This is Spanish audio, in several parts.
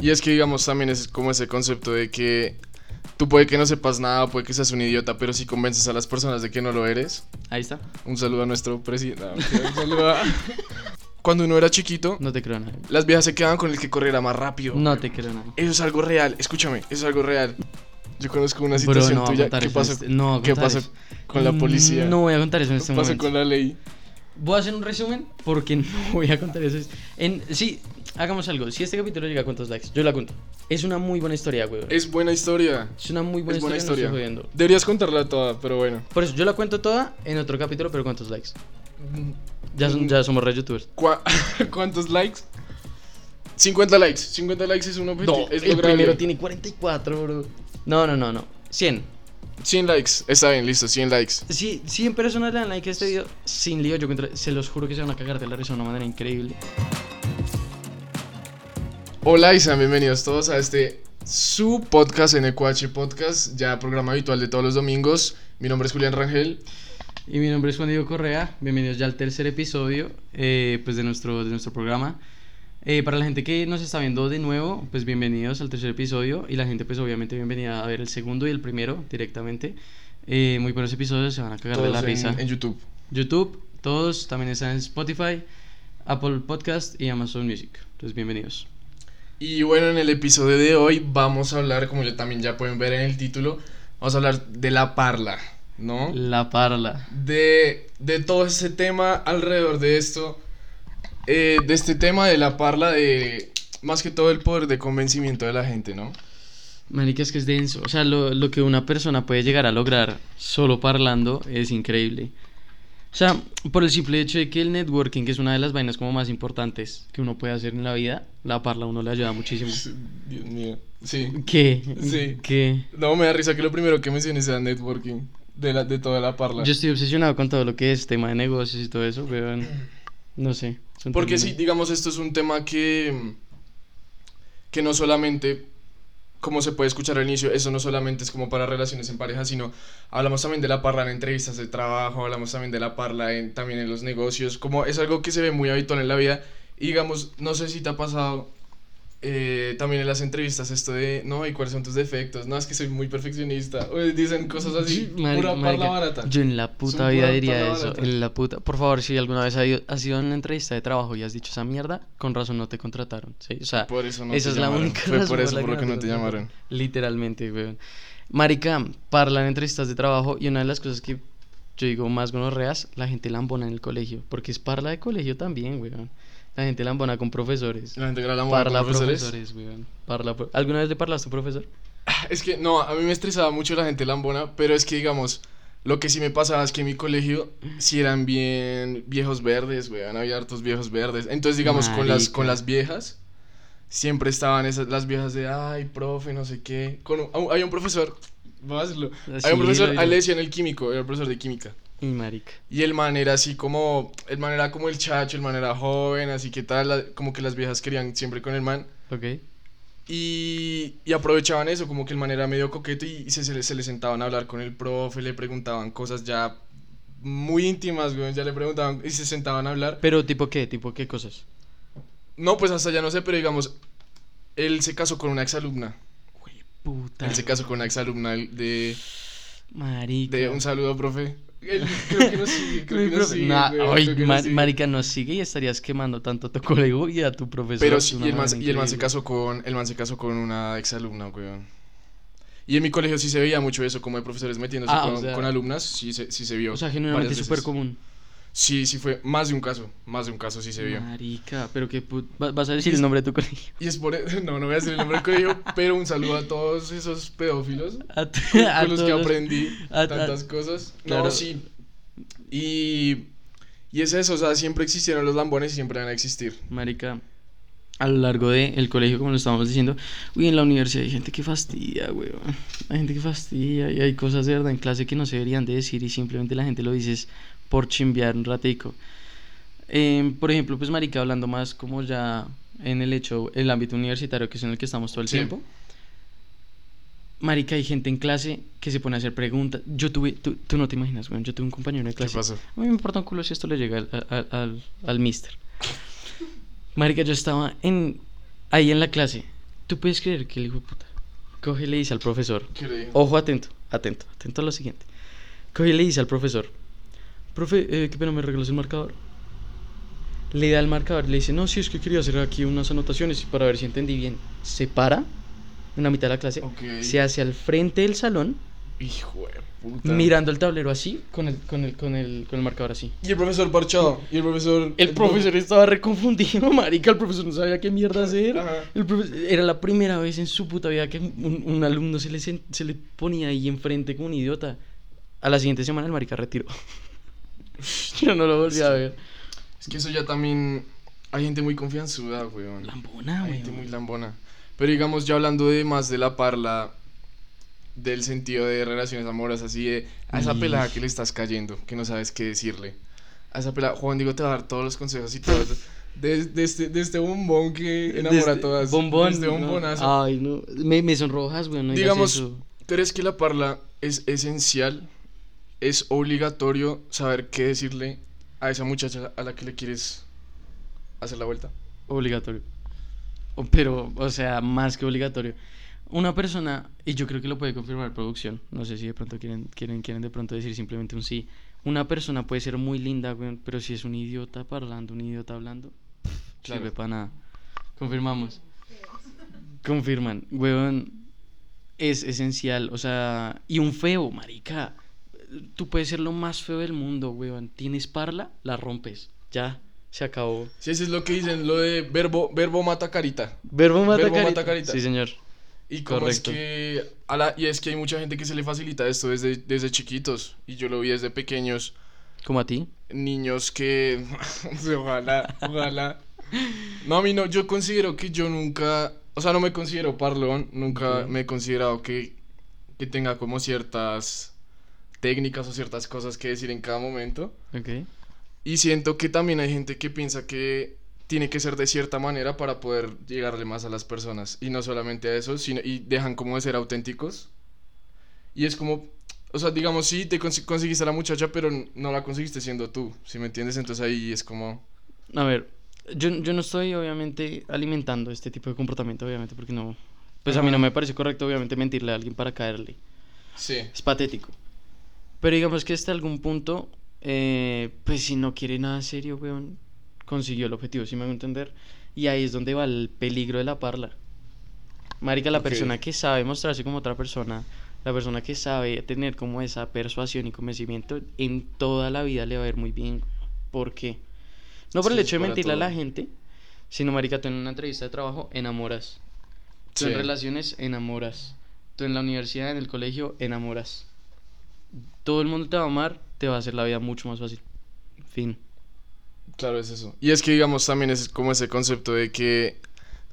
Y es que, digamos, también es como ese concepto de que tú puede que no sepas nada, puede que seas un idiota, pero si convences a las personas de que no lo eres. Ahí está. Un saludo a nuestro presidente. no, un saludo a- Cuando uno era chiquito, No te creo nada. las viejas se quedaban con el que corriera más rápido. No te creo nada. Eso es algo real, escúchame, eso es algo real. Yo conozco una Bro, situación no voy a tuya. ¿Qué pasó, este- no ¿qué pasó con la policía? No voy a contar eso en este ¿Qué pasó momento. con la ley? Voy a hacer un resumen porque no voy a contar eso. En, sí, hagamos algo. Si este capítulo llega a cuántos likes, yo la cuento. Es una muy buena historia, güey. Es, Es buena historia. una muy buena es buena historia. no estoy jodiendo. Deberías contarla toda, pero bueno. Por eso, yo la cuento toda en otro capítulo, pero ¿cuántos likes? Ya, son- ya somos re youtubers. ¿Cuá- ¿Cuántos likes? 50 likes. 50 likes es un objetivo. No, es el lograble. primero tiene 44, bro. No, no, no, no. 100. 100 likes. Está bien, listo, 100 likes. Si 100 personas le dan like a este video, sin lío, yo se los juro que se van a cagar de la risa de una manera increíble. Hola y sean bienvenidos todos a este su podcast NQH Podcast, ya programa habitual de todos los domingos. Mi nombre es Julián Rangel. Y mi nombre es Juan Diego Correa. Bienvenidos ya al tercer episodio eh, pues de, nuestro, de nuestro programa. Eh, para la gente que nos está viendo de nuevo, pues bienvenidos al tercer episodio. Y la gente, pues obviamente, bienvenida a ver el segundo y el primero directamente. Eh, muy buenos episodios, se van a cagar de la en, risa. en YouTube. YouTube, todos también están en Spotify, Apple Podcast y Amazon Music. Entonces, bienvenidos. Y bueno, en el episodio de hoy vamos a hablar, como ya también ya pueden ver en el título, vamos a hablar de la parla, ¿no? La parla. De, de todo ese tema alrededor de esto, eh, de este tema de la parla, de más que todo el poder de convencimiento de la gente, ¿no? Marica, es que es denso. O sea, lo, lo que una persona puede llegar a lograr solo parlando es increíble. O sea, por el simple hecho de que el networking, que es una de las vainas como más importantes que uno puede hacer en la vida, la parla a uno le ayuda muchísimo. Dios mío. Sí. ¿Qué? Sí. ¿Qué? No, me da risa que lo primero que menciones sea networking, de, la, de toda la parla. Yo estoy obsesionado con todo lo que es tema de negocios y todo eso, pero no sé. Porque sí, digamos, esto es un tema que, que no solamente, como se puede escuchar al inicio, eso no solamente es como para relaciones en pareja, sino hablamos también de la parla en entrevistas de trabajo, hablamos también de la parla en, también en los negocios, como es algo que se ve muy habitual en la vida. Y digamos, no sé si te ha pasado eh, también en las entrevistas esto de, no, ¿y cuáles son tus defectos? No, es que soy muy perfeccionista. O dicen cosas así, pura parla barata. Yo en la puta Son vida diría eso. barata. En la puta. Por favor, si alguna vez has ido, a una entrevista de trabajo y has dicho esa mierda, con razón no te contrataron. ¿sí? O sea, Por eso no esa te es la única Fue razón por eso por lo que no te llamaron. Literalmente, weón. Marica, parla en entrevistas de trabajo y una de las cosas que yo digo más gonorreas, la gente lambona en el colegio. Porque es parla de colegio también, weón. La gente lambona con profesores. La gente que la moda Parla con profesores. profesores, weón. Parla pro- ¿Alguna vez le parlaste a profesor? Es que no, a mí me estresaba mucho la gente lambona, pero es que digamos, lo que sí me pasaba es que en mi colegio sí eran bien viejos verdes, weón, había hartos viejos verdes. Entonces, digamos, con las, con las viejas, siempre estaban esas, las viejas de, ay, profe, no sé qué. Con hay un profesor, voy a decirlo, Sí, hay un profesor, a él le decían el químico, era el profesor de química. Y marica. Y el man era así como, el man era como el chacho, el man era joven, así que tal, la- como que las viejas querían siempre con el man. Ok. Y, y aprovechaban eso, como que el man era medio coqueto y, y se, se, le- se le sentaban a hablar con el profe, le preguntaban cosas ya muy íntimas, güey, ya le preguntaban y se sentaban a hablar. Pero tipo qué, tipo qué cosas. No, pues hasta ya no sé, pero digamos, él se casó con una exalumna. Puta. Él se casó con una exalumna de, Marica. de un saludo, profe. Creo que no sigue, creo que no profe- sigue, Nah, güey, creo que sigue. marica, nos sigue y estarías quemando tanto a tu colegio y a tu profesor. Pero sí, y el man, y el man se casó con, el man se casó con una exalumna, weón. Y en mi colegio sí se veía mucho eso, como de profesores metiéndose Ah, o con, sea- con alumnas, sí se, sí se vio. O sea, genuinamente varias es súper común. Sí, sí fue más de un caso, más de un caso sí se vio. Marica, pero que vas a decir el nombre de tu colegio. Y es por e- no, no voy a decir el nombre del colegio, pero un saludo a todos esos pedófilos A, con, a con los que aprendí a- tantas cosas. claro. No, sí. Y y es eso, o sea, siempre existieron los lambones y siempre van a existir. Marica, a lo largo del colegio, como lo estábamos diciendo, uy, en la universidad hay gente que fastidia, weón. Hay gente que fastidia y hay cosas de verdad en clase que no se deberían de decir y simplemente la gente lo dice por chimbear un ratico. Em, por ejemplo, pues marica, hablando más como ya en el hecho, el ámbito universitario, que es en el que estamos todo el Sí. tiempo. Marica, hay gente en clase que se pone a hacer preguntas. Yo tuve, tú, tú no te imaginas, weón, yo tuve un compañero de ¿Qué clase. pasó? A mí me importa un culo si esto le llega al, al, al, al mister. Marica, yo estaba en, ahí en la clase, ¿Tú puedes creer que el hijo de puta coge y le dice al profesor? ¿Qué? Ojo, atento, atento, atento a lo siguiente. Coge y le dice al profesor, profe, eh, qué pena, ¿me regalas el marcador? Le da el marcador, le dice, no, sí, es que quería hacer aquí unas anotaciones para ver si entendí bien. Se para en la mitad de la clase, Ok. se hace al frente del salón, Hijo de puta. mirando el tablero así, con el, con el, con el, con el marcador así. Y el profesor parchado. Y el profesor. El profesor estaba reconfundido, marica. El profesor no sabía qué mierda hacer. Ajá. El profesor- era la primera vez en su puta vida que un, un alumno se le, se le ponía ahí enfrente como un idiota. A la siguiente semana el marica retiró. Yo no lo volví a ver. Es que eso ya también. Hay gente muy confianzuda, weón. Lambona, Hay güey. gente muy lambona. Pero digamos, ya hablando de más de la parla. Del sentido de relaciones amorosas, así de. A esa pelada que le estás cayendo, que no sabes qué decirle. A esa pelada. Juan Diego te va a dar todos los consejos y todo. De, de este, de este bombón que enamora a Desde- todas. Bombón. De este no. bombonazo. Ay, no. Me, me sonrojas, güey. No Digamos, eso. ¿crees que la parla es esencial? ¿Es obligatorio saber qué decirle a esa muchacha a la que le quieres hacer la vuelta? Obligatorio. Pero, o sea, más que obligatorio. Una persona, y yo creo que lo puede confirmar producción, no sé si de pronto quieren, quieren, quieren de pronto decir simplemente un sí. Una persona puede ser muy linda, pero si es un idiota parlando, un idiota hablando, Claro. sirve para nada. Confirmamos. Confirman, weón, es esencial, o sea, y un feo, marica. Tú puedes ser lo más feo del mundo, weón. Tienes parla, la rompes. Ya, se acabó. Sí, eso es lo que dicen, lo de verbo, verbo mata carita. Verbo mata, Verbo carita. mata carita. Sí, señor. Y como Correcto. es que a la- y es que hay mucha gente que se le facilita esto desde, desde chiquitos y yo lo vi desde pequeños Como a ti. niños que ojalá ojalá no a mí no yo considero que yo nunca o sea no me considero parlón nunca me he considerado que que tenga como ciertas técnicas o ciertas cosas que decir en cada momento Ok. y siento que también hay gente que piensa que tiene que ser de cierta manera para poder llegarle más a las personas. Y no solamente a eso, sino y dejan como de ser auténticos. Y es como, o sea, digamos, sí, te consi- conseguiste a la muchacha, pero no la conseguiste siendo tú, ¿sí me entiendes? Entonces ahí es como... A ver, yo, yo no estoy obviamente alimentando este tipo de comportamiento, obviamente, porque no. Pues a mí Ajá. no me parece correcto, obviamente, mentirle a alguien para caerle. Sí. Es patético. Pero digamos que hasta algún punto, eh, pues si no quiere nada serio, weón, consiguió el objetivo, si me hago entender. Y ahí es donde va el peligro de la parla. Marica, la persona que sabe mostrarse como otra persona, la persona que sabe tener como esa persuasión y convencimiento, en toda la vida le va a ir muy bien. ¿Por qué? No por Sí, el hecho de mentirle a la gente, sino, marica, tú en una entrevista de trabajo enamoras. Tú en Sí. relaciones enamoras. Tú en la universidad, en el colegio, enamoras. Todo el mundo te va a amar, te va a hacer la vida mucho más fácil. Fin. Claro, es eso. Y es que, digamos, también es como ese concepto de que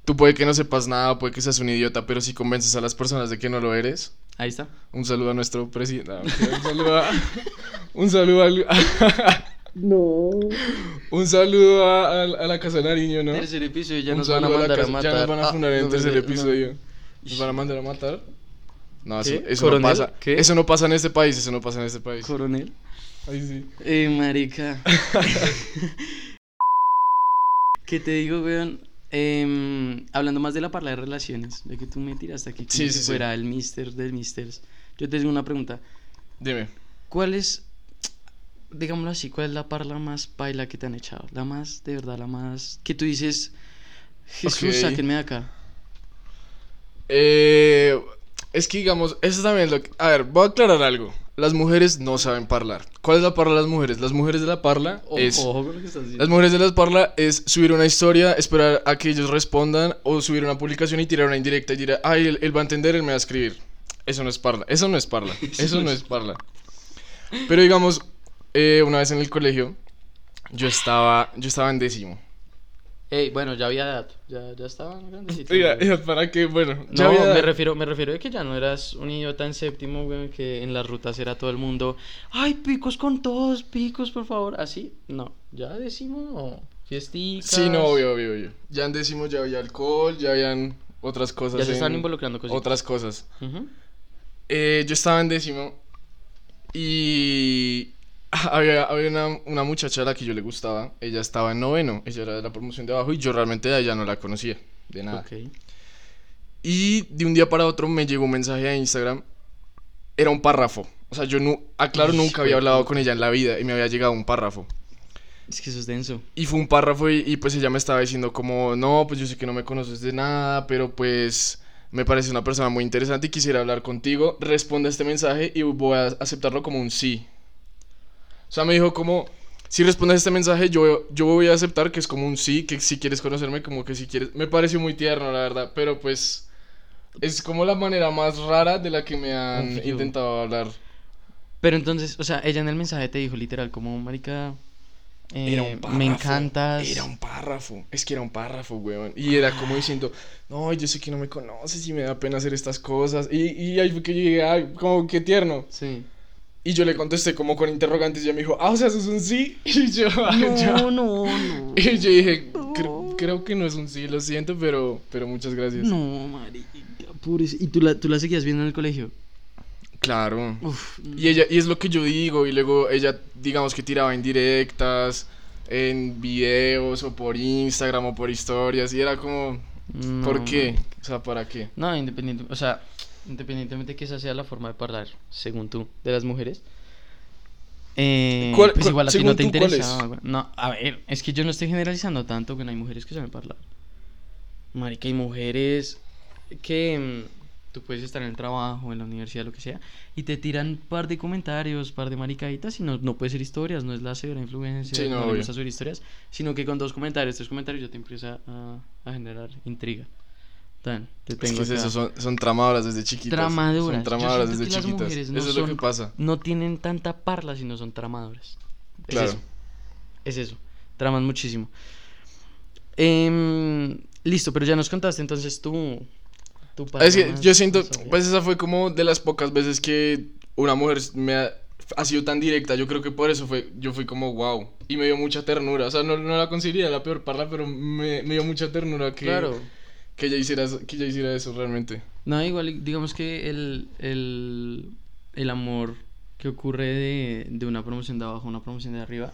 tú puede que no sepas nada, puede que seas un idiota, pero si convences a las personas de que no lo eres, Ahí está. Un saludo a nuestro presidente. no, un saludo a. Un saludo al- No. Un saludo a, a- a la Casa de Nariño, ¿no? Tercer episodio, ya Un nos van a mandar a, casa- matar. Ya nos van a Ah, fundar en no, el tercer no, episodio. no. ¿Nos van a mandar a matar? No, eso, eso no pasa. ¿Qué? Eso no pasa en este país, eso no pasa en este país. Coronel. Ay, sí. Eh, marica. ¿Qué te digo, weón? Em, hablando más de la parla de relaciones, de que tú me tiraste aquí como Sí, si sí, sí. fuera el mister del misters. Yo te digo una pregunta. Dime. ¿Cuál es, digámoslo así, cuál es la parla más paila que te han echado? La más, de verdad, la más... Que tú dices, Jesús, Ok. sáquenme de acá. Eh, es que digamos, eso también es lo que... A ver, voy a aclarar algo. Las mujeres no saben parlar. ¿Cuál es la parla de las mujeres? Las mujeres de la parla Ojo, es... ojo con lo que estás diciendo. Las mujeres de las parla es subir una historia, esperar a que ellos respondan o subir una publicación y tirar una indirecta y dirá, ay, él, él va a entender, él me va a escribir. Eso no es parla, eso no es parla, eso no es parla. Pero digamos, eh, una vez en el colegio, yo estaba, yo estaba en décimo. Ey, bueno, ya había edad, ya, ya estaban grandecitos. Oiga, güey. para que, bueno, ya No, había- me refiero, me refiero a que ya no eras un idiota en séptimo, güey, que en las rutas era todo el mundo, ay, picos con todos, picos, por favor, así, no, ya decimos, no, fiesticas. Sí, no, obvio, obvio, obvio. Ya en décimo ya había alcohol, ya habían otras cosas. Ya se están involucrando cositas. Otras cosas. Eh, yo estaba en décimo y había, había una, una muchacha a la que yo le gustaba. Ella estaba en noveno, ella era de la promoción de abajo y yo realmente a ella no la conocía, de nada. Ok. Y de un día para otro me llegó un mensaje a Instagram. Era un párrafo. O sea, yo no, aclaro, Uy, nunca había hablado con ella en la vida y me había llegado un párrafo. Es que eso es denso. Y fue un párrafo y, y, pues ella me estaba diciendo como, no, pues yo sé que no me conoces de nada, pero pues me parece una persona muy interesante y quisiera hablar contigo. Responde a este mensaje y voy a aceptarlo como un sí. O sea, me dijo como, si respondes este mensaje, yo, yo voy a aceptar que es como un sí, que si quieres conocerme, como que si quieres... Me pareció muy tierno, la verdad, pero pues es como la manera más rara de la que me han Confío. intentado hablar. Pero entonces, o sea, ella en el mensaje te dijo literal como, marica, eh, Era un párrafo. me encantas. Era un párrafo. Es que era un párrafo, weón. Y era como diciendo, no, yo sé que no me conoces y me da pena hacer estas cosas. Y, y ahí fue que llegué, ay, como que tierno. Sí. Y yo le contesté como con interrogantes y ella me dijo, ah, o sea, eso es un sí. Y yo, "Ah, ya". No, no. Y yo dije, "Cre- creo que no es un sí, lo siento, pero, pero muchas gracias. No, marica, pobres. ¿Y tú la, tú la seguías viendo en el colegio? Claro. Uf. Y ella, y es lo que yo digo, y luego ella, digamos que tiraba indirectas, en videos, o por Instagram, o por historias, y era como, No, ¿por qué? O sea, ¿para qué? No, independiente, o sea, independientemente que esa sea la forma de hablar, según tú, de las mujeres. Eh, ¿Cuál- pues igual a ti no te güey. No, a ver, es que yo no estoy generalizando tanto, que no hay mujeres que saben hablar. Marica, hay mujeres que mm, tú puedes estar en el trabajo, en la universidad, lo que sea, y te tiran un par de comentarios, par de maricaditas, y no, no puede ser historias, no es la severa influencia, Sí, no, no, le gusta subir historias, sino que con dos comentarios, tres comentarios ya te empieza a, a generar intriga. Tan, te Es tengo que es acá. eso, son, son tramadoras desde chiquitas. Tramadoras. Son tramadoras desde chiquitas. mujeres no eso es lo que pasa. No tienen tanta parla, sino son tramadoras. Es Claro. eso. Es eso. Traman muchísimo. Em, listo, pero ya nos contaste entonces tú. Tu Es que yo siento, pues esa fue como de las pocas veces que una mujer me ha, ha sido tan directa. Yo creo que por eso fue, yo fui como wow. Y me dio mucha ternura. O sea, no, no la consideraría la peor parla, pero me, me dio mucha ternura que, Claro. Que, ella hiciera, que ella hiciera eso realmente. No, igual, digamos que el, el, el amor que ocurre de, de una promoción de abajo a una promoción de arriba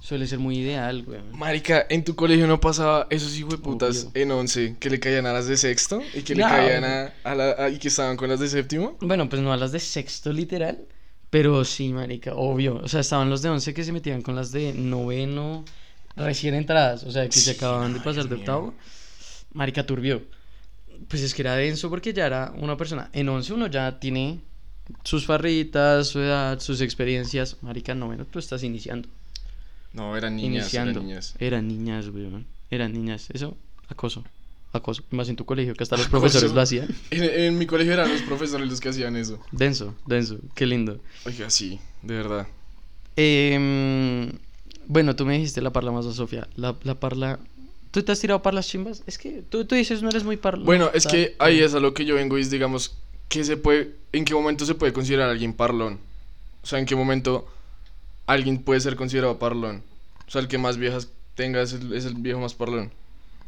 suele ser muy ideal, güey. Marica, en tu colegio no pasaba esos hijos de putas Obvio. en once que le caían a las de sexto y que le caían a, a la, a- y que estaban con las de séptimo. Bueno, pues no a las de sexto literal, pero sí, marica, obvio. O sea, estaban los de once que se metían con las de noveno, recién entradas, o sea, que se acababan de pasar de octavo. Marica turbio. Pues es que era denso porque ya era una persona. En once uno ya tiene sus farritas, su edad, sus experiencias. Marica, en noveno tú estás iniciando. No, eran niñas, iniciando. eran niñas. Eran niñas, weón. Eran niñas. Eso, acoso. Acoso. Más en tu colegio, que hasta los Acoso. profesores lo hacían. En, en mi colegio eran los profesores los que hacían eso. Denso, denso. Qué lindo. Oiga, sí, de verdad. Em, bueno, tú me dijiste la parla más a Sofía. La, la parla. ¿Tú te has tirado parlas chimbas? Es que tú, tú dices no eres muy parla. Bueno, es que ahí es a lo que yo vengo y es, digamos, ¿qué se puede, ¿en qué momento se puede considerar a alguien parlón? O sea, ¿en qué momento alguien puede ser considerado parlón? O sea, el que más viejas tenga es el, es el viejo más parlón.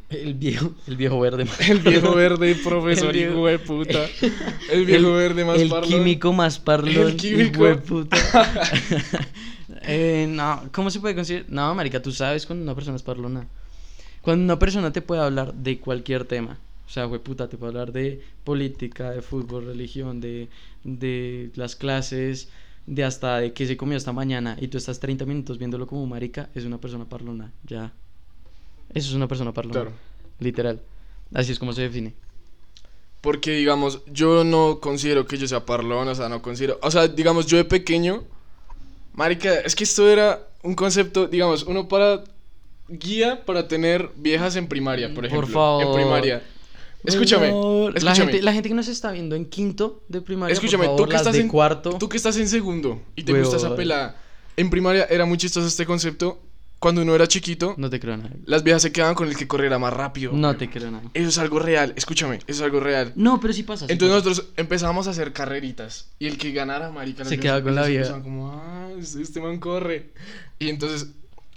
El viejo, el viejo verde. El viejo verde, profesor, El viejo- hijo de puta. El viejo verde más el parlón. químico más parlón. El químico. hijo de puta. Eh, no, ¿cómo se puede considerar? No, marica, tú sabes cuando una persona es parlona. Cuando una persona te puede hablar de cualquier tema. O sea, güey, puta, te puede hablar de política, de fútbol, religión, de, de las clases, de hasta de qué se comió esta mañana. Y tú estás 30 minutos viéndolo como marica, es una persona parlona. Ya. Eso es una persona parlona. Claro. Literal. Así es como se define. Porque, digamos, yo no considero que yo sea parlón, o sea, no considero... O sea, digamos, yo de pequeño... Marica, es que esto era un concepto, digamos, uno para... Guía para tener viejas en primaria, por Por ejemplo. favor. En primaria. Escúchame, Por favor. La escúchame. gente, la gente que nos está viendo en quinto de primaria, Escúchame, por tú favor, que las estás en cuarto. Tú que estás en segundo y te gusta esa pelada. En primaria era muy chistoso este concepto. Cuando uno era chiquito, No te creo nada. las viejas se quedaban con el que corriera más rápido. No te creo nada. Eso es algo real, escúchame, eso es algo real. No, pero sí pasa. sí Entonces pasa. nosotros empezamos a hacer carreritas y el que ganara, marica, Se quedaba con la vieja. como, ah, este este man corre. Y entonces,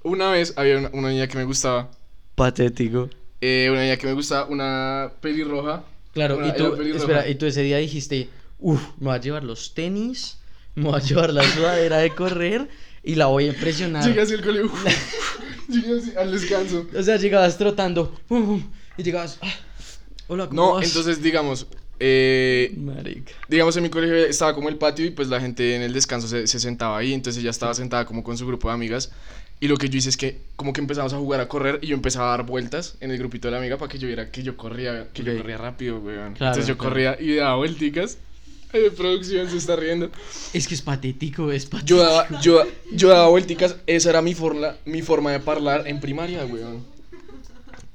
una vez había una, una niña que me gustaba, Patético. eh, una niña que me gustaba, una pelirroja. Claro, Una- y tú, espera, y tú ese día dijiste, uff, me voy a llevar los tenis, me voy a llevar la sudadera de correr y la voy a impresionar. Llegué así al colegio, llegué así al descanso. O sea, llegabas trotando, y llegabas, ah, Hola, ¿cómo No, vas? entonces digamos, eh, Marica. digamos en mi colegio estaba como el patio y pues la gente en el descanso se, se sentaba ahí, entonces ella estaba sentada como con su grupo de amigas y lo que yo hice es que como que empezamos a jugar a correr y yo empezaba a dar vueltas en el grupito de la amiga para que yo viera que yo corría, que yo corría rápido, weón. Claro, entonces yo claro. corría y daba vuelticas. De producción se está riendo. Es que es patético, es patético. Yo daba, yo, yo daba vuelticas, esa era mi forma, mi forma de hablar en primaria, weón.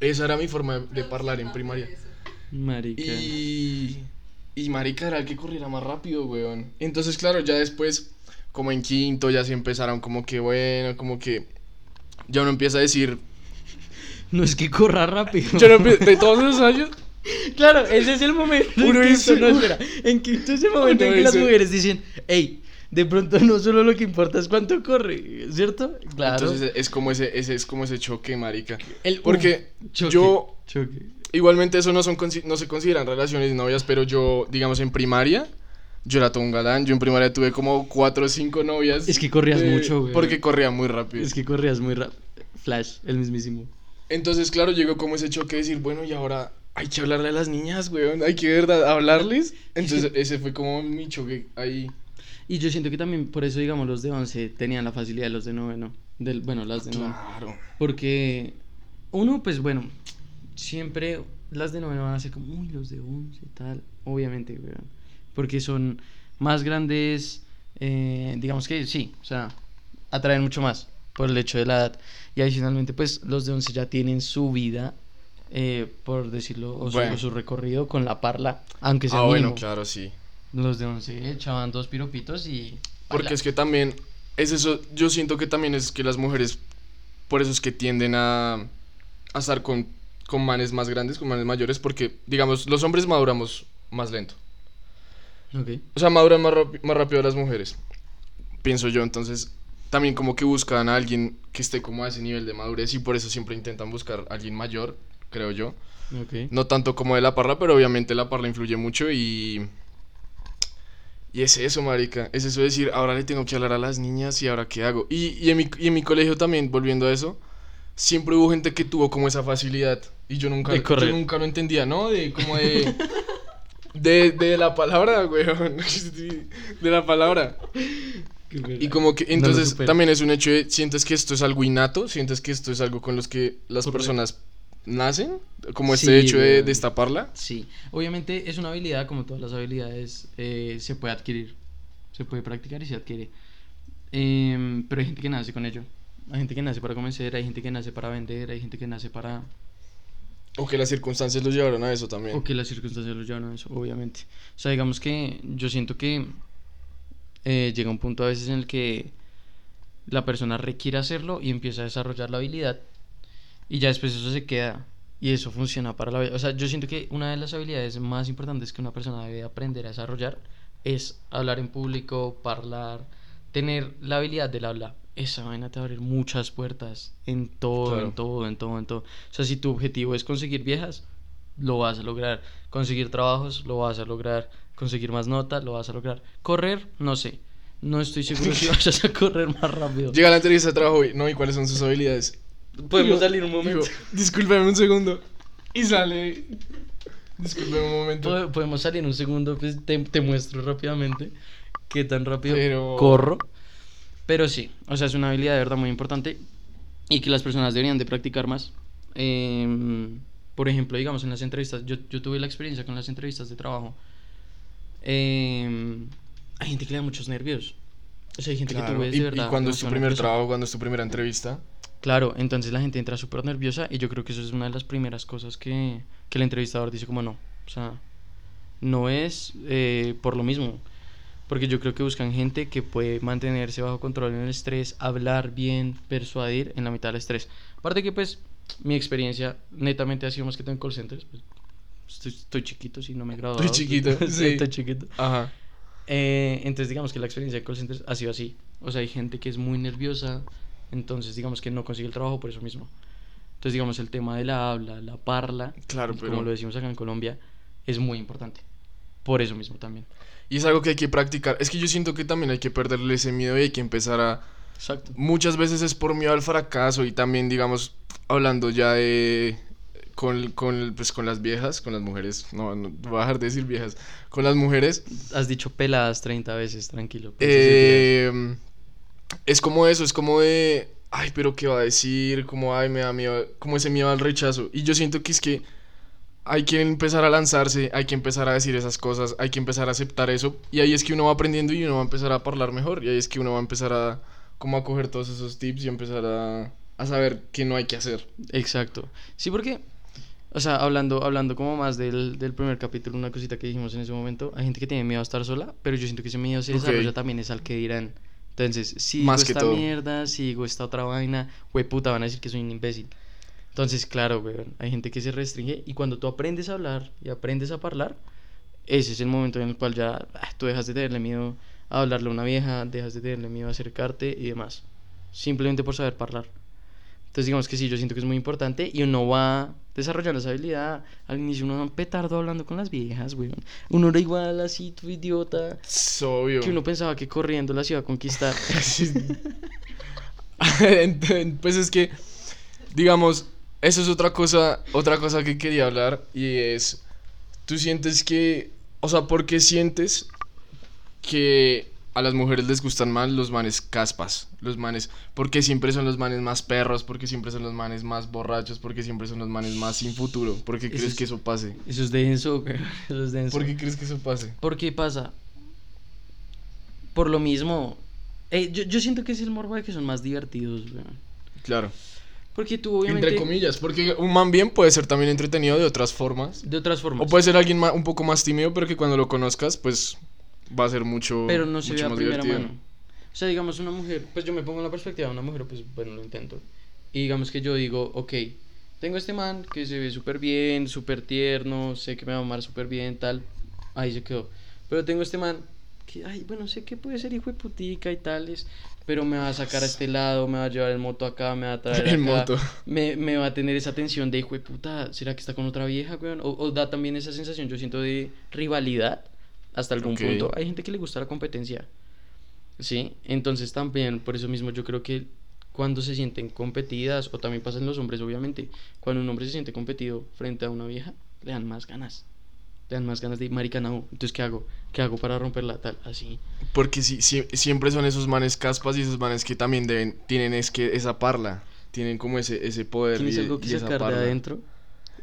Esa era mi forma de hablar en primaria. Marica. Y. Y marica era el que corriera más rápido, weón. Entonces, claro, ya después, como en quinto, ya sí empezaron como que, bueno, como que. Ya uno empieza a decir. No es que corra rápido. Yo no empie- de todos esos años. Claro, ese es el momento. Uno en dice- quinto, no, espera. En quinto es el momento Uno en que las dice- mujeres dicen, hey, de pronto no solo lo que importa es cuánto corre, ¿cierto? Claro. Entonces es como ese, ese, es como ese choque, marica. El- Porque Uf, choque, yo. choque. Igualmente eso no, son, consi- no se consideran relaciones novias, pero yo, digamos, en primaria, yo era todo un galán. Yo en primaria tuve como cuatro o cinco novias. Es que corrías mucho, güey. Porque corría muy rápido. Es que corrías muy rápido. Flash, el mismísimo. Entonces, claro, llegó como ese choque de decir, bueno, y ahora hay que hablarle a las niñas, weón. Hay que, ¿verdad? Hablarles. Entonces, ese fue como mi choque ahí. Y yo siento que también por eso, digamos, los de 11 tenían la facilidad de los de noveno. Del, bueno, las de noveno. Claro. Porque uno, pues bueno, siempre las de noveno van a ser como, uy, los de 11 tal. Obviamente, weón. Porque son más grandes, eh, digamos que sí, o sea, atraen mucho más por el hecho de la edad. Y adicionalmente, pues los de 11 ya tienen su vida, eh, por decirlo, o su, Bueno. o su recorrido con la parla, aunque sea Ah, bueno, claro, sí. Los de 11 echaban dos piropitos y... Porque baila. es que también, es eso, yo siento que también es que las mujeres, por eso es que tienden a, a estar con, con manes más grandes, con manes mayores, porque, digamos, los hombres maduramos más lento. Ok. O sea, maduran más, más rápido las mujeres, pienso yo. Entonces, también como que buscan a alguien que esté como a ese nivel de madurez y por eso siempre intentan buscar a alguien mayor, creo yo. Ok. No tanto como de la parla, pero obviamente la parla influye mucho y... Y es eso, marica. Es eso de decir, ahora le tengo que hablar a las niñas y ahora qué hago. Y, y, en, mi, y en mi colegio también, volviendo a eso, siempre hubo gente que tuvo como esa facilidad. Y yo nunca, yo nunca lo entendía, ¿no? De como de... De, de la palabra, weón. De la palabra. Y como que, entonces también es un hecho de, sientes que esto es algo innato, sientes que esto es algo con los que las personas nacen, como Sí, este hecho de destaparla. Sí, obviamente es una habilidad, como todas las habilidades, eh, se puede adquirir, se puede practicar y se adquiere. Em, pero hay gente que nace con ello. Hay gente que nace para convencer, hay gente que nace para vender, hay gente que nace para... O que las circunstancias los llevaron a eso también. O que las circunstancias los llevan a eso, obviamente. O sea, digamos que yo siento que eh, llega un punto a veces en el que la persona requiere hacerlo y empieza a desarrollar la habilidad y ya después eso se queda y eso funciona para la vida. O sea, yo siento que una de las habilidades más importantes que una persona debe aprender a desarrollar es hablar en público, hablar, tener la habilidad del habla. Esa vaina te va a abrir muchas puertas en todo, Claro. en todo, en todo, en todo. O sea, si tu objetivo es conseguir viejas, lo vas a lograr. Conseguir trabajos, lo vas a lograr. Conseguir más notas, lo vas a lograr. Correr, no sé. No estoy seguro si vayas a correr más rápido. Llega la entrevista de trabajo y, no, ¿y cuáles son sus habilidades? Podemos Digo- salir un momento. digo, discúlpeme un segundo. Y sale. Discúlpeme un momento. Pod- Podemos salir un segundo, pues te, te muestro rápidamente qué tan rápido Pero- corro. Pero sí, o sea, es una habilidad de verdad muy importante y que las personas deberían de practicar más. Em, por ejemplo, digamos en las entrevistas, yo, yo tuve la experiencia con las entrevistas de trabajo. Em, hay gente que le da muchos nervios. O sea, hay gente que tú ves y, de y verdad. cuando es tu primer nerviosa. trabajo, cuando es tu primera entrevista. Claro, entonces la gente entra súper nerviosa y yo creo que eso es una de las primeras cosas que, que el entrevistador dice como no. O sea, no es eh, por lo mismo. Porque yo creo que buscan gente que puede mantenerse bajo control en el estrés, hablar bien, persuadir en la mitad del estrés. Aparte que pues mi experiencia netamente ha sido más que todo en call centers. pues, estoy, estoy chiquito, si no me he graduado. Estoy chiquito, Sí, sí. estoy chiquito. Ajá. Eh, entonces digamos que la experiencia de call centers ha sido así. O sea, hay gente que es muy nerviosa, entonces digamos que no consigue el trabajo por eso mismo. Entonces digamos el tema de la habla, la parla, Claro, pero- como lo decimos acá en Colombia, es muy importante. Por eso mismo también. Y es algo que hay que practicar. Es que yo siento que también hay que perderle ese miedo y hay que empezar a. Exacto. Muchas veces es por miedo al fracaso y también, digamos, hablando ya de con, con, pues, con las viejas, con las mujeres, no, no voy a dejar de decir viejas, con las mujeres, Has dicho peladas 30 veces, tranquilo. eh, es como eso, es como de, ay, pero ¿qué va a decir? Como, ay, me da miedo, como ese miedo al rechazo. Y yo siento que es que hay que empezar a lanzarse, hay que empezar a decir esas cosas, hay que empezar a aceptar eso. Y ahí es que uno va aprendiendo y uno va a empezar a hablar mejor. Y ahí es que uno va a empezar a, como a coger todos esos tips y empezar a, a saber qué no hay que hacer. Exacto. Sí, porque, o sea, hablando, hablando como más del, del primer capítulo, una cosita que dijimos en ese momento, hay gente que tiene miedo a estar sola, pero yo siento que ese miedo se desarrolla también es al que dirán. Entonces, si Más digo que esta todo. mierda, si digo esta otra vaina, güey puta, van a decir que soy un imbécil. Entonces, claro, güey, hay gente que se restringe y cuando tú aprendes a hablar y aprendes a hablar, ese es el momento en el cual ya ah, tú dejas de tenerle miedo a hablarle a una vieja, dejas de tenerle miedo a acercarte y demás. Simplemente por saber hablar. Entonces, digamos que sí, yo siento que es muy importante y uno va desarrollando esa habilidad. Al inicio uno era un petardo hablando con las viejas, güey. Uno era igual así, tu idiota, Es obvio. que uno pensaba que corriendo las iba a conquistar. Pues es que, digamos, eso es otra cosa, otra cosa que quería hablar y es, tú sientes que, o sea, ¿por qué sientes que a las mujeres les gustan más los manes caspas? Los manes, porque siempre son los manes más perros, porque siempre son los manes más borrachos, porque siempre son los manes más sin futuro. ¿Por qué Eso crees es- que eso pase? Eso es denso. Eso es denso. ¿Por qué crees que eso pase? ¿Por qué pasa? Por lo mismo. Eh, yo, yo siento que es el morbo de que son más divertidos, güey. Claro. Porque tú obviamente... Entre comillas, porque un man bien puede ser también entretenido de otras formas. De otras formas. O puede ser alguien un poco más tímido, pero que cuando lo conozcas, pues va a ser mucho. pero no se mucho ve a más primera divertido. mano. O sea, digamos una mujer, pues yo me pongo en la perspectiva de una mujer, pues bueno, lo intento. Y digamos que yo digo, ok, tengo este man que se ve súper bien, súper tierno, sé que me va a amar súper bien, tal. Ahí se quedó. Pero tengo este man que, ay, bueno, sé que puede ser hijo de putica y tales, pero me va a sacar a este lado, me va a llevar en moto acá, me va a traer acá, moto. Me, me va a tener esa tensión de hijo de puta, ¿será que está con otra vieja, weón? O, o da también esa sensación, yo siento, de rivalidad hasta algún punto. Hay gente que le gusta la competencia, ¿sí? Entonces también, por eso mismo yo creo que cuando se sienten competidas, o también pasa en los hombres, obviamente, cuando un hombre se siente competido frente a una vieja, le dan más ganas. Le dan más ganas de marica, no, entonces ¿qué hago? ¿Qué hago para romperla? Tal, así. Porque sí, sí- siempre son esos manes caspas y esos manes que también deben, tienen es que esa parla. Tienen como ese, ese poder. ¿Tienes y- algo que y esa sacar de parla. adentro?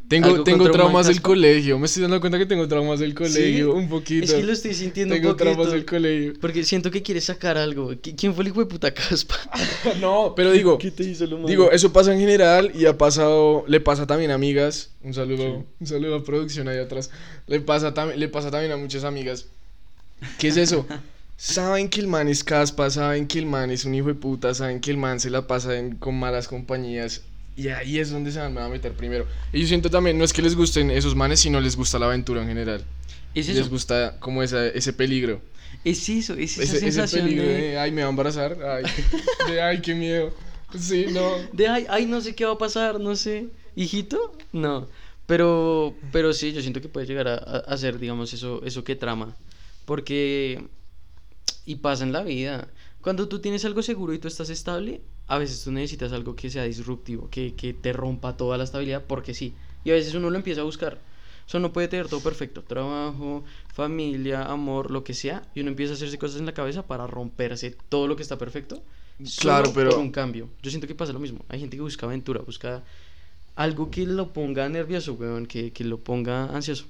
Tengo, ¿Algo tengo traumas del colegio. Me estoy dando cuenta que tengo traumas del colegio. ¿Sí? Un poquito. Es que lo estoy sintiendo tengo un poquito. traumas del colegio. Porque siento que quieres sacar algo. ¿Qui- ¿Quién fue el hijo de puta caspa? no, pero digo. ¿Qué te hizo lo malo? Digo, eso pasa en general y ha pasado, le pasa también a amigas. Un saludo, un saludo a producción ahí atrás. Le pasa, le pasa también a muchas amigas. ¿Qué es eso? Saben que el man es caspa, saben que el man es un hijo de puta, saben que el man se la pasa en- con malas compañías. Y ahí es donde se van a meter primero. Y yo siento también, no es que les gusten esos manes, sino les gusta la aventura en general. Es Les eso. gusta como esa, ese peligro. Es eso. Es esa Ese, ese sensación peligro de, de, ay, me va a embarazar. Ay, de, ay, qué miedo. Sí, no. de ay, ay, no sé qué va a pasar, no sé. ¿Hijito? No. Pero, pero sí, yo siento que puede llegar a, a, a ser, digamos, eso, eso que trama. Porque. Y pasa en la vida. Cuando tú tienes algo seguro y tú estás estable, a veces tú necesitas algo que sea disruptivo, que, que te rompa toda la estabilidad, porque sí. Y a veces uno lo empieza a buscar. Eso no puede tener todo perfecto. Trabajo, familia, amor, lo que sea. Y uno empieza a hacerse cosas en la cabeza para romperse todo lo que está perfecto. Claro, solo pero- Por un cambio. Yo siento que pasa lo mismo. Hay gente que busca aventura, busca algo que lo ponga nervioso, weón, que, que lo ponga ansioso.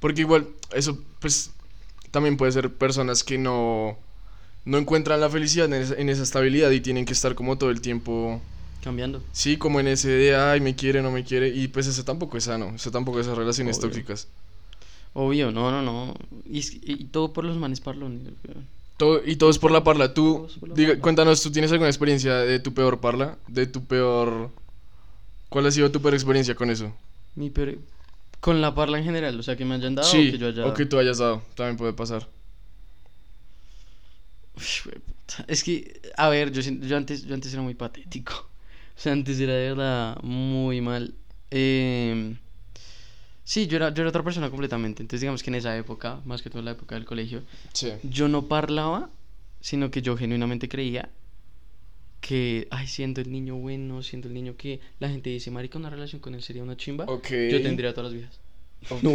Porque igual, eso pues también puede ser personas que no, no encuentran la felicidad en esa, en esa estabilidad y tienen que estar como todo el tiempo, Cambiando. sí, como en ese de, ay, me quiere, no me quiere, y pues eso tampoco es sano, eso tampoco es esas relaciones Obvio. tóxicas. Obvio, no, no, no. Y, y todo por los manes parlones. Todo, y todo es por la parla. Tú, la diga- parla. cuéntanos, ¿tú tienes alguna experiencia de tu peor parla? De tu peor... ¿Cuál ha sido tu peor experiencia con eso? Mi peor- Con la parla en general, o sea, que me hayan dado sí, o que yo haya o que tú hayas dado, también puede pasar. Es que, a ver, yo, siento- yo, antes, yo antes era muy patético. O sea, antes era de verdad muy mal. Eh, sí, yo era, yo era otra persona completamente. Entonces, digamos que en esa época, más que todo en la época del colegio, Sí. yo no parlaba, sino que yo genuinamente creía que, ay, siendo el niño bueno, siendo el niño que la gente dice, marica, una relación con él sería una chimba, Ok. yo tendría todas las viejas. Ok. No,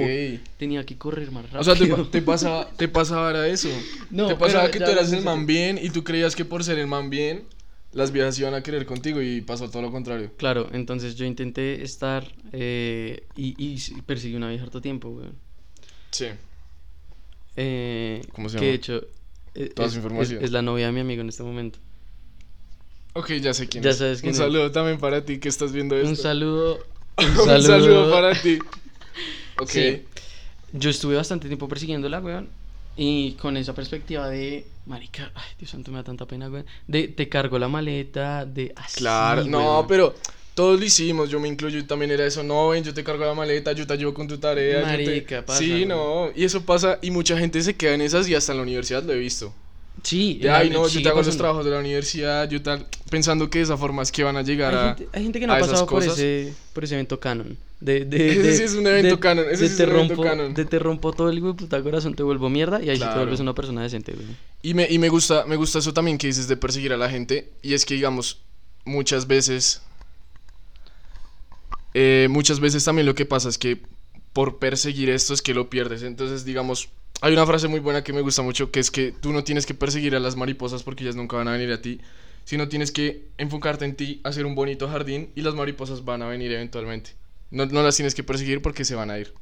tenía que correr más rápido. O sea, te, pa- te pasaba, te pasaba era eso. No, te pasaba pero que ya tú eras el man bien y tú creías que por ser el man bien, las viejas iban a querer contigo y pasó todo lo contrario. Claro, entonces yo intenté estar eh, y, y perseguí una vieja harto tiempo, weón. Sí. Eh, ¿Cómo se que llama? de hecho eh, Toda es, su información. es- es la novia de mi amigo en este momento. Ok, ya sé quién Ya es. sabes quién Un es. saludo también para ti que estás viendo esto. Un saludo. Un saludo para ti. Ok. Sí. Yo estuve bastante tiempo persiguiéndola, weón. Y con esa perspectiva de, marica, ay, Dios santo, me da tanta pena, weón. De, te cargo la maleta, de así, Claro, no, weón. pero todos lo hicimos, yo me incluyo y también era eso, no, ven, yo te cargo la maleta, yo te ayudo con tu tarea. yo te- Marica, pasa, Sí, no, y eso pasa y mucha gente se queda en esas y hasta en la universidad lo he visto. Sí, De, ay, no, yo te hago los pasando. trabajos de la universidad, yo tal, pensando que de esa forma es que van a llegar Hay a... gente, hay gente que no ha pasado por cosas. ese, por ese evento canon. De, de, Ese de- sí es un evento de- canon, ese de sí es te un evento rompo, canon. De te rompo todo el puta corazón, te vuelvo mierda y ahí sí te vuelves una persona decente, güey. Y me, y me gusta, me gusta eso también que dices de perseguir a la gente. Y es que, digamos, muchas veces. eh, muchas veces también lo que pasa es que por perseguir esto es que lo pierdes. Entonces, digamos, hay una frase muy buena que me gusta mucho que es que tú no tienes que perseguir a las mariposas porque ellas nunca van a venir a ti. Sino tienes que enfocarte en ti, hacer un bonito jardín y las mariposas van a venir eventualmente. No, no las tienes que perseguir porque se van a ir.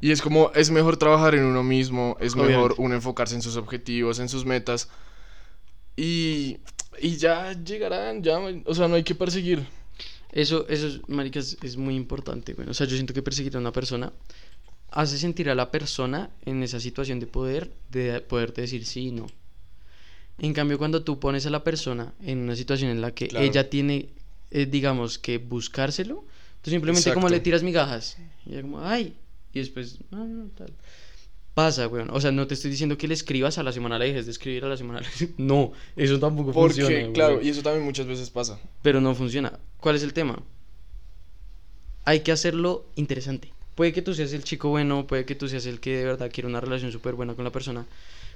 Y es como, es mejor trabajar en uno mismo, es mejor uno enfocarse en sus objetivos, en sus metas. Y, y ya llegarán, ya, o sea, no hay que perseguir. Eso, eso, es, marica, es, muy importante, güey. O sea, yo siento que perseguir a una persona hace sentir a la persona en esa situación de poder, de poderte decir sí y no. En cambio, cuando tú pones a la persona en una situación en la que Claro. ella tiene, eh, digamos, que buscárselo, tú simplemente como le tiras migajas. Y ella como, ay, y después, no, no, tal. Pasa, weón. O sea, no te estoy diciendo que le escribas a la semana, le dejes de escribir a la semana. no, eso tampoco Porque, funciona. claro, weón. y eso también muchas veces pasa. Pero no funciona. ¿Cuál es el tema? Hay que hacerlo interesante. Puede que tú seas el chico bueno, puede que tú seas el que de verdad quiere una relación súper buena con la persona,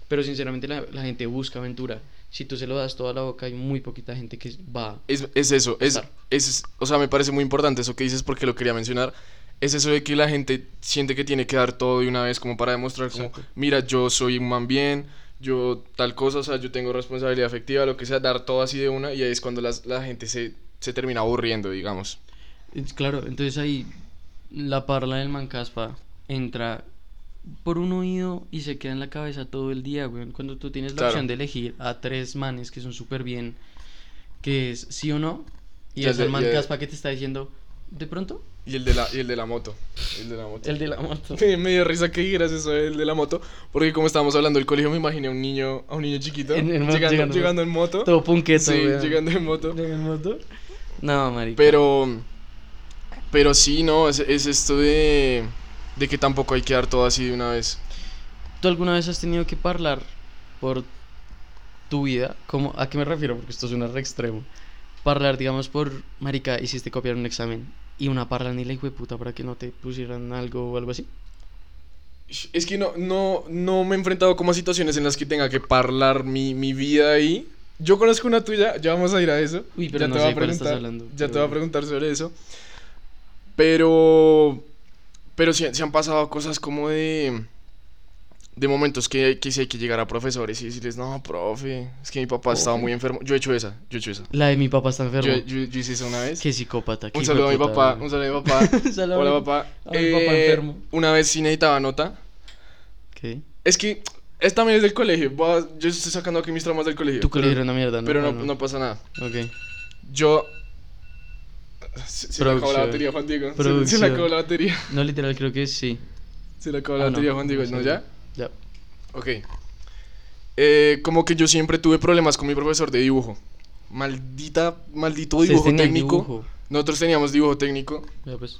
pero sinceramente la, la gente busca aventura. Si tú se lo das toda la boca, hay muy poquita gente que va. Es, es eso, es, es, o sea, me parece muy importante eso que dices porque lo quería mencionar. Es eso de que la gente siente que tiene que dar todo de una vez como para demostrar como, Exacto. mira, yo soy un man bien, yo tal cosa, o sea, yo tengo responsabilidad afectiva, lo que sea, dar todo así de una y ahí es cuando las- la gente se, se termina aburriendo, digamos. Claro, entonces ahí la parla del mancaspa entra por un oído y se queda en la cabeza todo el día, güey. Cuando tú tienes la Claro. opción de elegir a tres manes que son súper bien, que es sí o no, y es el ya- mancaspa que te está diciendo, de pronto, Y el de la, y el de la moto. El de la moto. el de la moto. Me, me dio risa que dijeras eso del de la moto, porque como estábamos hablando del colegio me imaginé a un niño, a un niño chiquito En- en moto, llegando, llegando. llegando en moto. Todo punqueto, sí, llegando en moto. ¿Llega en moto? No, marica. Pero, pero sí, no, es, es esto de, de que tampoco hay que dar todo así de una vez. ¿Tú alguna vez has tenido que hablar por tu vida? ¿Cómo, ¿A qué me refiero? Porque esto suena re extremo. Parlar, digamos, por, marica, hiciste copiar un examen y una parla ni la hijo de puta para que no te pusieran algo o algo así. Es que no, no, no me he enfrentado como a situaciones en las que tenga que hablar mi, mi vida ahí. Yo conozco una tuya, ya vamos a ir a eso. Uy, pero ya no te voy a preguntar, hablando, Ya pero te voy a preguntar sobre eso. Pero, pero sí, se han pasado cosas como de, de momentos que, que sí hay que llegar a profesores y decirles, no, profe, es que mi papá estaba Profe. muy enfermo. Yo he hecho esa, yo he hecho esa. La de mi papá está enfermo. Yo, yo, yo hice eso una vez. Qué psicópata. qué Un saludo a mi papá, un saludo a mi papá. Saludo Hola papá. a mi papá Eh, enfermo. Una vez sí necesitaba nota. ¿Qué? Es que es también es del colegio. yo estoy sacando aquí mis traumas del colegio. Tu colegio era una mierda, ¿no? pero no, Ah, no pasa nada. Ok. Yo. Se, se le acabó la batería, Juan Diego. Se- Se, le acabó la batería. No, literal, creo que sí. Se le acabó Ah, la no, batería, Juan Diego. no ¿No sé. ya? Ya. Ok. Eh, como que yo siempre tuve problemas con mi profesor de dibujo. Maldita, maldito dibujo técnico. dibujo. Nosotros teníamos dibujo técnico. Ya, pues.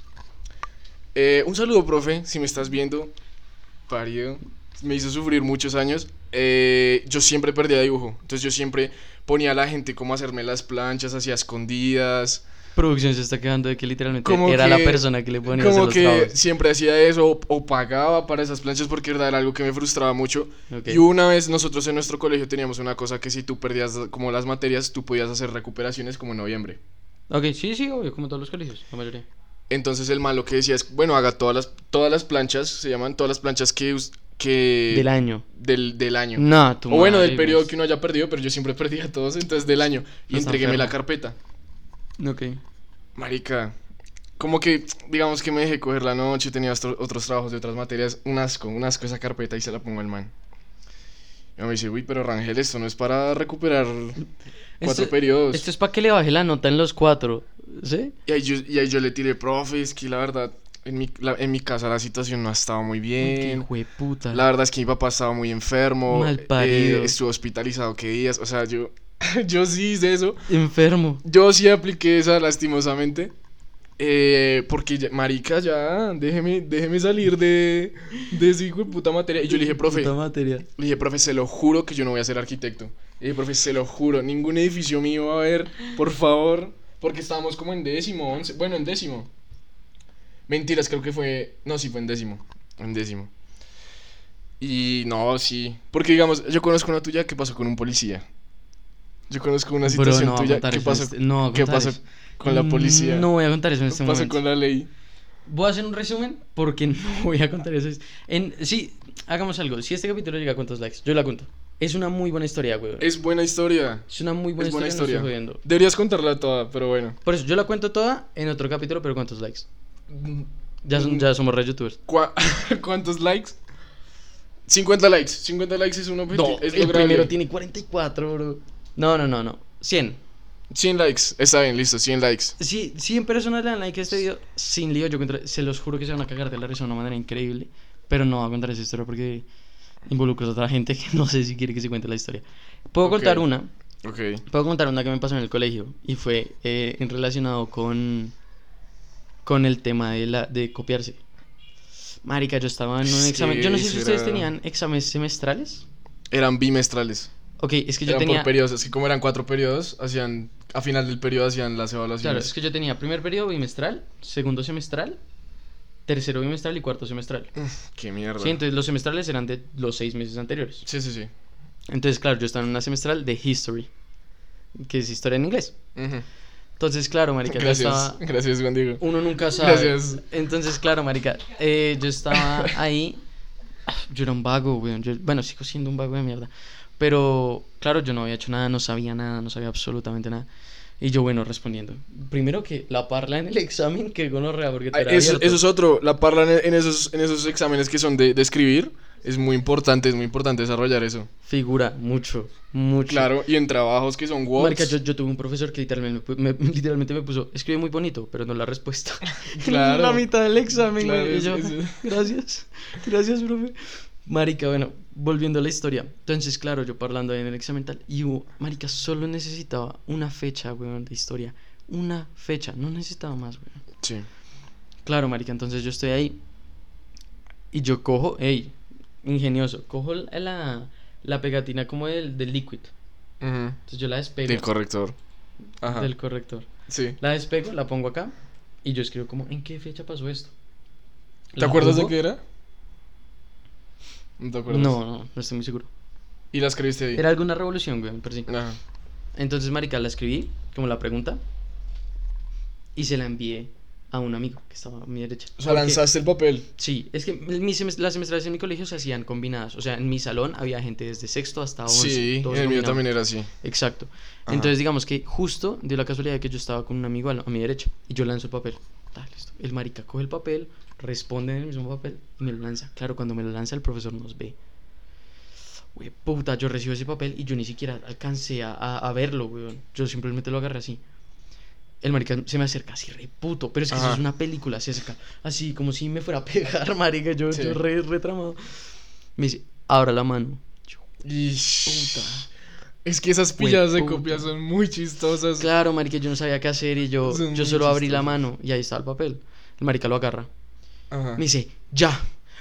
Eh, un saludo, profe, si me estás viendo. Parido. Me hizo sufrir muchos años. Eh, yo siempre perdía dibujo. Entonces yo siempre ponía a la gente como a hacerme las planchas hacia escondidas. Producción se está quedando de que literalmente Como era la persona que le ponía hacer Como los que trabajos. siempre hacía eso o, o pagaba para esas planchas porque era algo que me frustraba mucho. Y una vez nosotros en nuestro colegio teníamos una cosa que si tú perdías como las materias, tú podías hacer recuperaciones como en noviembre. Ok, sí, sí, obvio, como todos los colegios, la mayoría. Entonces el malo que decía es, bueno, haga todas las, todas las planchas, se llaman todas las planchas que... que Del año. Del, del año. No, tu o bueno, madre, del periodo güey. que uno haya perdido, pero yo siempre perdía todos, entonces del año. Y Estás entrégueme la carpeta. Ok. Marica, como que, digamos que me dejé coger la noche, tenía otro- otros trabajos de otras materias, un asco, un asco esa carpeta y se la pongo al man. Y me dice, uy, pero Rangel, esto no es para recuperar cuatro Esto- periodos. Esto es para que le baje la nota en los cuatro, ¿sí? Y, ahí yo, y ahí yo le tiré, profe, es que la verdad, en mi, la- en mi casa la situación no ha estado muy Qué bien. hijo de puta. La verdad es que mi papá estaba muy enfermo. Malparido. eh, estuvo hospitalizado qué días. O sea, yo, yo sí hice eso. Enfermo. Yo sí apliqué esa lastimosamente. Eh, porque, ya- marica, ya, déjeme, déjeme salir de, de ese hijo de puta materia. Y yo le dije, profe, Puta materia. le dije, profe, se lo juro que yo no voy a ser arquitecto. Le dije, profe, se lo juro, ningún edificio mío va a haber, por favor. Porque estábamos como en décimo, once, bueno, en décimo. Mentiras, creo que fue, no, sí fue en décimo, en décimo. Y no, sí, porque digamos, yo conozco una tuya que pasó con un policía. Yo conozco una Bro, situación no voy a tuya en pasó, este- no contar pasó con la policía. No voy a contar eso en ¿Qué este pasó momento. con la ley? Voy a hacer un resumen porque no voy a contar eso. En, sí, hagamos algo. Si este capítulo llega a cuántos likes, yo la cuento. Es una muy buena historia, güey. Es, Es buena historia. una muy buena es buena historia, historia. no estoy. Deberías contarla toda, pero bueno. Por eso, yo la cuento toda en otro capítulo, pero ¿cuántos likes? Ya, son- ya somos re youtubers. ¿Cuá- ¿Cuántos likes? 50 likes. 50 likes es un objetivo. No, es el lograble. primero tiene 44, bro. No, no, no, no. 100. 100 likes. Está bien, listo, 100 likes. Si 100 personas le dan like a este video, sin lío, yo contra- se los juro que se van a cagar de la risa de una manera increíble. Pero no voy a contar esa historia porque involucro a otra gente que no sé si quiere que se cuente la historia. Puedo Ok. contar una, Ok. puedo contar una que me pasó en el colegio y fue eh, relacionado con, con el tema de, la, de copiarse. Marica, yo estaba en un Sí, examen. Yo no sé si eso ustedes era- tenían exámenes semestrales. Eran bimestrales. Ok, es que yo eran tenía. por periodos. Es que como eran cuatro periodos, hacían. A final del periodo hacían las Claro, evaluaciones. es que yo tenía primer periodo bimestral, segundo semestral, tercero bimestral y cuarto semestral. Qué mierda. Sí, entonces los semestrales eran de los seis meses anteriores. sí, sí. sí. Entonces, claro, yo estaba en una semestral de History, que es historia en inglés. Ujú. Entonces, claro, marica, yo Gracias. estaba... Gracias, Juan Diego. Uno nunca sabe. Gracias. Entonces, claro, marica, eh, yo estaba ahí... Yo era un vago, weón. Yo- bueno, sigo siendo un vago de mierda. Pero, claro, yo no había hecho nada, no sabía nada, no sabía absolutamente nada. Y yo, bueno, respondiendo. Primero que la parla en el examen, que gonorrea, porque te Ah, era Eso, abierto. eso es otro. La parla en, en esos, en esos exámenes que son de, de escribir. Es muy importante, es muy importante desarrollar eso. Figura mucho, mucho. Claro, y en trabajos que son Words. Marica, yo, yo tuve un profesor que literalmente me, me- literalmente me puso, escribe muy bonito, pero no la respuesta. Claro. la mitad del examen, Claro, y yo, es- es- gracias, gracias, profe. Marica, bueno, volviendo a la historia. Entonces, claro, yo parlando ahí en el examen tal, y hubo, marica, solo necesitaba una fecha, weón, de historia. Una fecha, no necesitaba más, weón. Sí. Claro, marica, entonces yo estoy ahí y yo cojo, ey, ingenioso, cojo la, la, pegatina como del, del liquid. Ujú. Entonces yo la despego Del corrector. Ajá. del corrector. Sí. La despego, la pongo acá y yo escribo como, ¿en qué fecha pasó esto? ¿Te acuerdas de qué era? No te acuerdas. No, no, no estoy muy seguro. Y la escribiste ahí. Era alguna revolución, güey, pero sí. Ajá. Entonces, marica, la escribí, como la pregunta, y se la envié a un amigo que estaba a mi derecha. O sea, Porque- lanzaste el papel. Sí, es que mis semes- las semestrales en mi colegio se hacían combinadas. O sea, en mi salón había gente desde sexto hasta once. Sí, todos el mío también era así. Exacto. Ajá. Entonces, digamos que justo dio la casualidad de que yo estaba con un amigo a, a mi derecha y yo lanzo el papel. Ah, listo. El marica coge el papel, responde en el mismo papel y me lo lanza. Claro, cuando me lo lanza, el profesor nos ve. Güey, puta, yo recibo ese papel y yo ni siquiera alcancé a, a- a verlo, weón. Yo simplemente lo agarré así. El marica se me acerca así, re puto. Pero es que eso es una película, se acerca así, como si me fuera a pegar, marica. Yo, Sí. yo re, retramado. Me dice, abra la mano. Yo, Ish. puta. Es que esas pilladas de copia son muy chistosas. Claro, marica, yo no sabía qué hacer y yo, Son yo solo abrí la mano y ahí está el papel. El marica lo agarra. Ajá. Me dice, ya,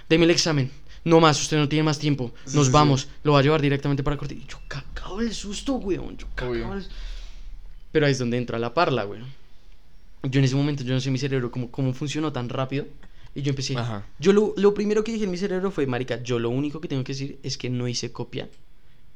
deme el examen. No más, usted no tiene más tiempo. Nos sí, vamos. Lo va a llevar directamente para corte. Y yo cagado el susto, weón. Yo cagado el... Pero ahí es donde entra la parla, weón. yo en ese momento, yo no sé mi cerebro cómo, cómo funcionó tan rápido. Y yo empecé. Ajá. Yo lo, lo primero que dije en mi cerebro fue, Marica, yo lo único que tengo que decir es que no hice copia.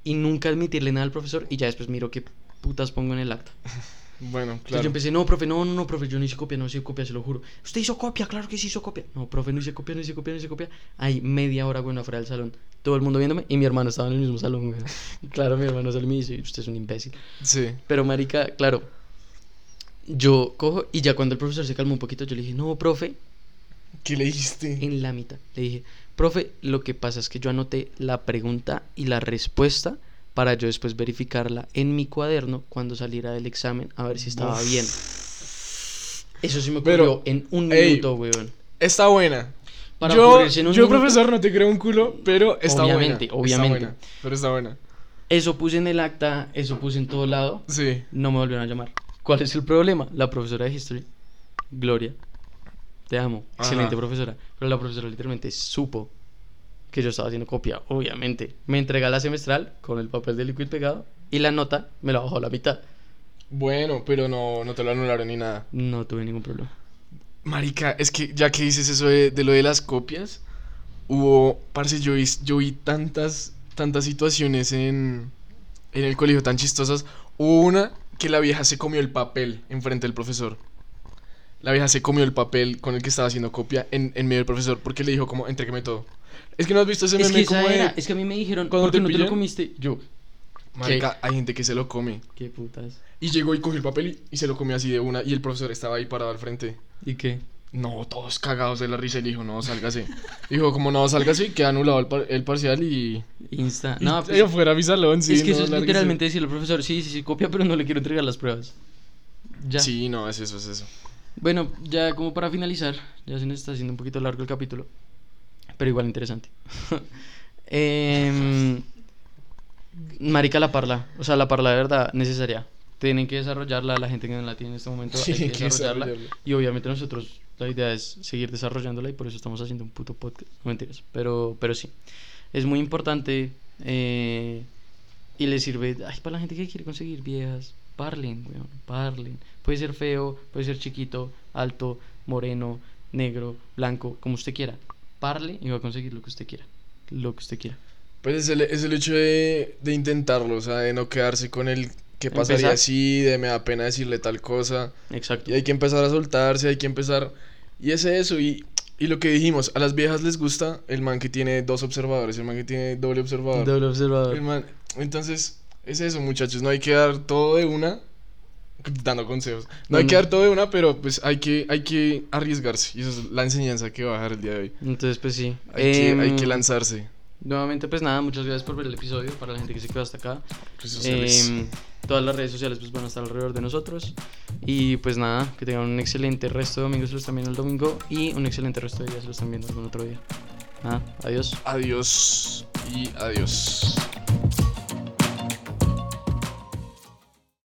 Y nunca admitirle nada al profesor. Y ya después miro qué putas pongo en el acta. Bueno, Entonces claro. yo empecé, no, profe, no, no, no, profe, yo no hice copia, no hice copia, se lo juro. Usted hizo copia, claro que sí hizo copia. No, profe, no hice copia, no hice copia, no hice copia. Ahí media hora, bueno, afuera del salón. Todo el mundo viéndome y mi hermano estaba en el mismo salón, güey. Claro, mi hermano sale y me dice, usted es un imbécil. Sí. Pero, marica, claro, yo cojo y ya cuando el profesor se calmó un poquito, yo le dije, no, profe, ¿Qué le dijiste? en la mitad. Le dije, profe, lo que pasa es que yo anoté la pregunta y la respuesta para yo después verificarla en mi cuaderno cuando saliera del examen a ver si estaba bien. Eso sí me Pero, ocurrió en un ey, minuto, weón. Está buena. Para yo, ocurrirse en un yo minuto- profesor, no te creo un culo, pero está Obviamente, buena. obviamente. Buena, pero está buena. Eso puse en el acta, eso puse en todo lado. Sí. No me volvieron a llamar. ¿Cuál es el problema? La profesora de History, Gloria, te amo, Ajá. excelente profesora. Pero la profesora literalmente supo que yo estaba haciendo copia, obviamente. Me entrega la semestral con el papel de liquid pegado y la nota me la bajó a la mitad. Bueno, pero no, no te lo anularon ni nada. No tuve ningún problema. Marica, es que ya que dices eso de, de lo de las copias, hubo, parce, yo vi, yo vi tantas, tantas situaciones en, en el colegio tan chistosas. Hubo una que la vieja se comió el papel enfrente del profesor. La vieja se comió el papel con el que estaba haciendo copia en, en medio del profesor porque le dijo como, entrégueme todo. Es que no has visto ese Es meme que esa como de, es que a mí me dijeron, ¿Cuándo ¿por qué no te lo comiste? Yo, Marica, hay gente que se lo come. qué putas. Y llegó y cogió el papel y, y se lo comió así de una y el profesor estaba ahí parado al frente. ¿Y qué? No, todos cagados de la risa. Él dijo, no, sálgase. dijo, como no, sálgase, queda anulado el, par- el parcial y. Insta. y No, pues, afuera a mi salón, sí. es que no, eso es literalmente decirle al profesor, sí, sí, sí, copia, pero no le quiero entregar las pruebas. Ya. Sí, no, es eso, es eso. Bueno, ya como para finalizar, ya se nos está haciendo un poquito largo el capítulo, pero igual interesante. Em, marica la parla, o sea, la parla de verdad necesaria. Tienen que desarrollarla, la gente que no la tiene en este momento Sí, hay que hay que desarrollarla. desarrollarla. Y obviamente nosotros, la idea es seguir desarrollándola y por eso estamos haciendo un puto podcast. No mentiras, pero, pero sí. Es muy importante eh, y le sirve, ay, para la gente que quiere conseguir viejas, parlen, weón, parlen. Puede ser feo, puede ser chiquito, alto, moreno, negro, blanco, como usted quiera. Parle y va a conseguir lo que usted quiera. Lo que usted quiera. Pues es el, es el hecho de, de intentarlo, o sea, de no quedarse con el que pasaría así, de me da pena decirle tal cosa. Exacto. Y hay que empezar a soltarse, hay que empezar. Y es eso, y, y lo que dijimos, a las viejas les gusta el man que tiene dos observadores, el man que tiene doble observador. Doble observador. El man- entonces, es eso, muchachos. No hay que dar todo de una. Dando consejos. No hay que dar todo de una, pero pues hay que, hay que arriesgarse. Y eso es la enseñanza que va a dejar el día de hoy. Entonces, pues sí. Hay, que, hay que Em, lanzarse. Nuevamente, pues nada, muchas gracias por ver el episodio. Para la gente que se quedó hasta acá. Em, todas las redes sociales pues van a estar alrededor de nosotros. Y pues nada, que tengan un excelente resto de domingos, se los están viendo el domingo. Y un excelente resto de días, se los están viendo algún otro día. Adiós. Adiós y adiós.